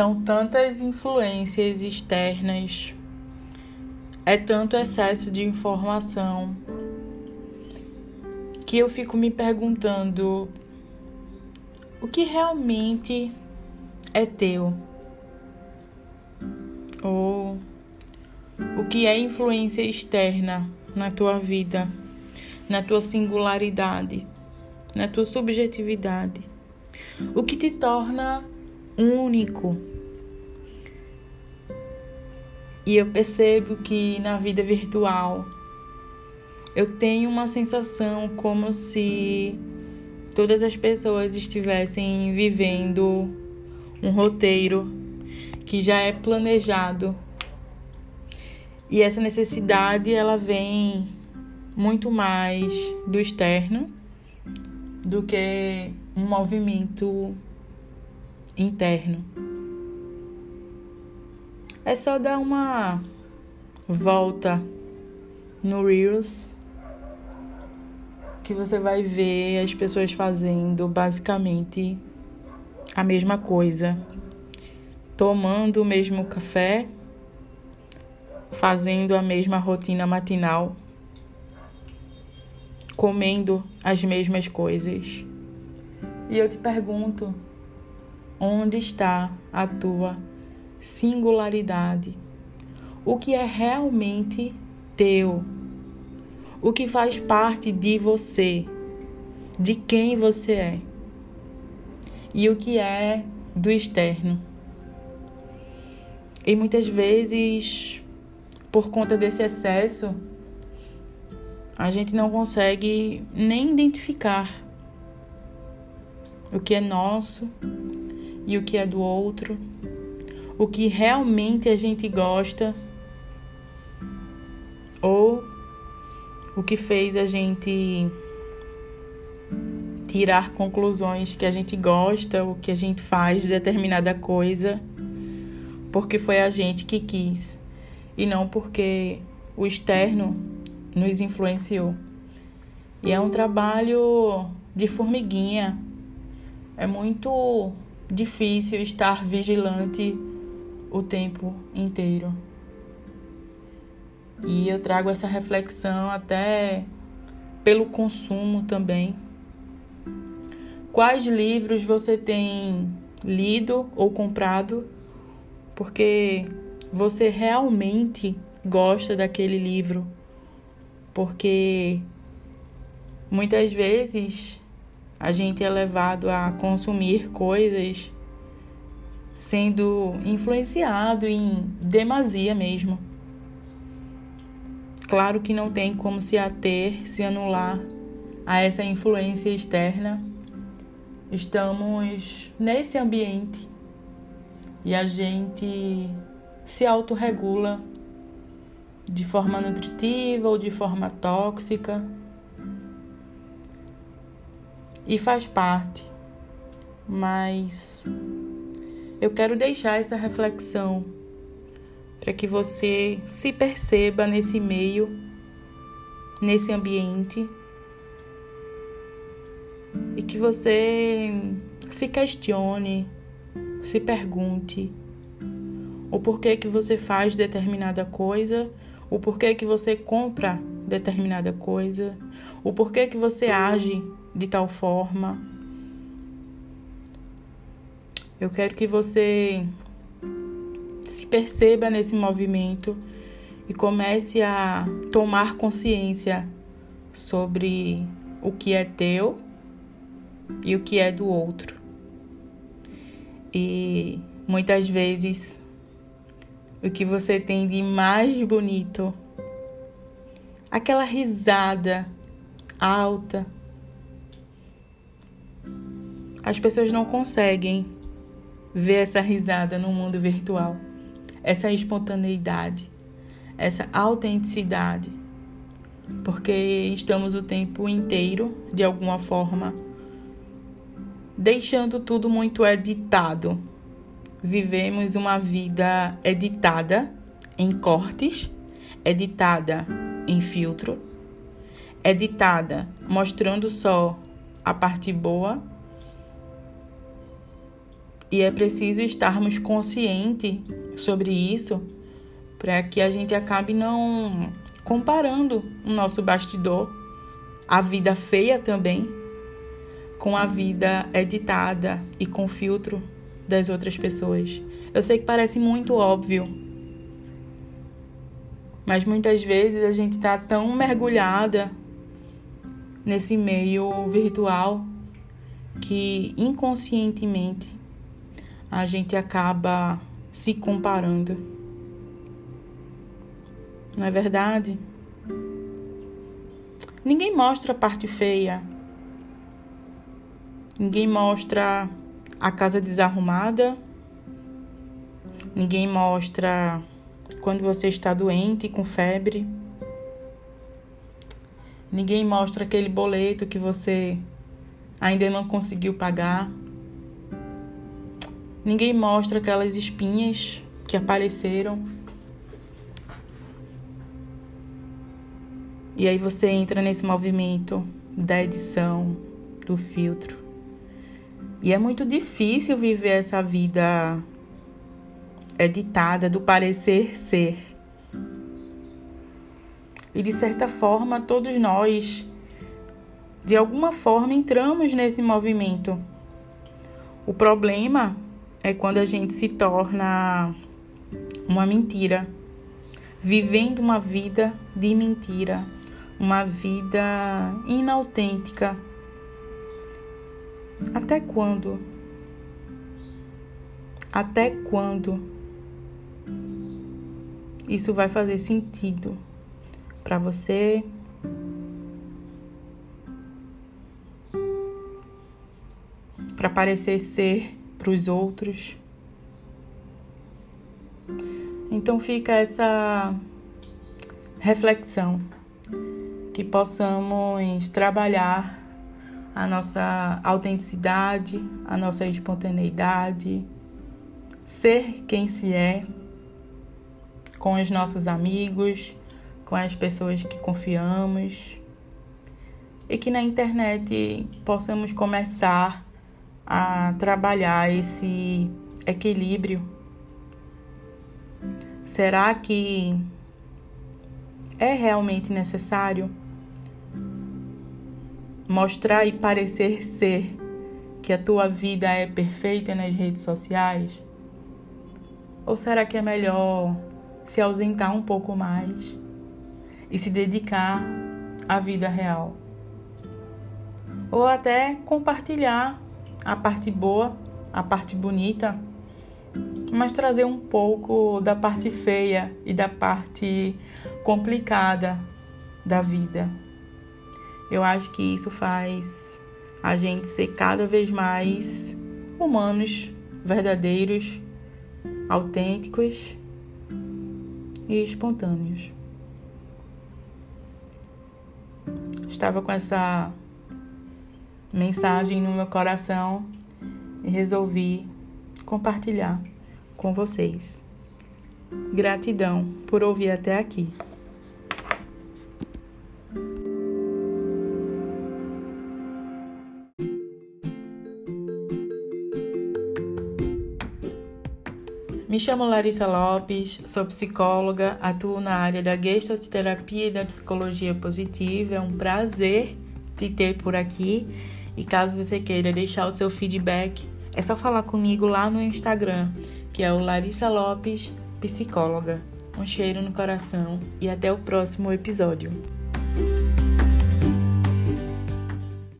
São tantas influências externas, é tanto excesso de informação que eu fico me perguntando o que realmente é teu ou o que é influência externa na tua vida, na tua singularidade, na tua subjetividade. O que te torna único. E eu percebo que na vida virtual eu tenho uma sensação como se todas as pessoas estivessem vivendo um roteiro que já é planejado. E essa necessidade ela vem muito mais do externo do que um movimento interno. É só dar uma volta no Reels que você vai ver as pessoas fazendo basicamente a mesma coisa, tomando o mesmo café, fazendo a mesma rotina matinal, comendo as mesmas coisas. E eu te pergunto, onde está a tua singularidade? O que é realmente teu? O que faz parte de você? De quem você é? E o que é do externo? E muitas vezes, por conta desse excesso, a gente não consegue nem identificar o que é nosso e o que é do outro, o que realmente a gente gosta ou o que fez a gente tirar conclusões que a gente gosta, o que a gente faz de determinada coisa, porque foi a gente que quis e não porque o externo nos influenciou. E é um trabalho de formiguinha. É muito difícil estar vigilante o tempo inteiro. E eu trago essa reflexão até pelo consumo também. Quais livros você tem lido ou comprado porque você realmente gosta daquele livro? Porque muitas vezes a gente é levado a consumir coisas sendo influenciado em demasia mesmo. Claro que não tem como se ater, se anular a essa influência externa. Estamos nesse ambiente e a gente se autorregula de forma nutritiva ou de forma tóxica. E faz parte. Mas eu quero deixar essa reflexão para que você se perceba nesse meio, nesse ambiente e que você se questione, se pergunte o porquê que você faz determinada coisa, o porquê que você compra determinada coisa, o porquê que você age de tal forma eu quero que você se perceba nesse movimento e comece a tomar consciência sobre o que é teu e o que é do outro. E muitas vezes o que você tem de mais bonito, aquela risada alta, as pessoas não conseguem ver essa risada no mundo virtual, essa espontaneidade, essa autenticidade, porque estamos o tempo inteiro, de alguma forma, deixando tudo muito editado. Vivemos uma vida editada em cortes, editada em filtro, editada mostrando só a parte boa E é preciso estarmos conscientes sobre isso para que a gente acabe não comparando o nosso bastidor, a vida feia também, com a vida editada e com filtro das outras pessoas. Eu sei que parece muito óbvio, mas muitas vezes a gente está tão mergulhada nesse meio virtual que inconscientemente a gente acaba se comparando. Não é verdade? Ninguém mostra a parte feia. Ninguém mostra a casa desarrumada. Ninguém mostra quando você está doente com febre. Ninguém mostra aquele boleto que você ainda não conseguiu pagar. Ninguém mostra aquelas espinhas que apareceram. E aí você entra nesse movimento da edição, do filtro. E é muito difícil viver essa vida editada do parecer ser. E de certa forma, todos nós, de alguma forma, entramos nesse movimento. O problema é quando a gente se torna uma mentira, vivendo uma vida de mentira, uma vida inautêntica. Até quando? Até quando isso vai fazer sentido para você? Para parecer ser para os outros? Então fica essa reflexão que possamos trabalhar a nossa autenticidade, a nossa espontaneidade, ser quem se é com os nossos amigos, com as pessoas que confiamos e que na internet possamos começar a trabalhar esse equilíbrio. Será que é realmente necessário mostrar e parecer ser que a tua vida é perfeita nas redes sociais? Ou será que é melhor se ausentar um pouco mais e se dedicar à vida real? Ou até compartilhar a parte boa, a parte bonita, mas trazer um pouco da parte feia e da parte complicada da vida. Eu acho que isso faz a gente ser cada vez mais humanos, verdadeiros, autênticos e espontâneos. Estava com essa mensagem no meu coração e resolvi compartilhar com vocês. Gratidão por ouvir até aqui. Me chamo Larissa Lopes, sou psicóloga, atuo na área da gestalterapia e da psicologia positiva. É um prazer te ter por aqui. E caso você queira deixar o seu feedback, é só falar comigo lá no Instagram, que é o Larissa Lopes Psicóloga. Um cheiro no coração e até o próximo episódio.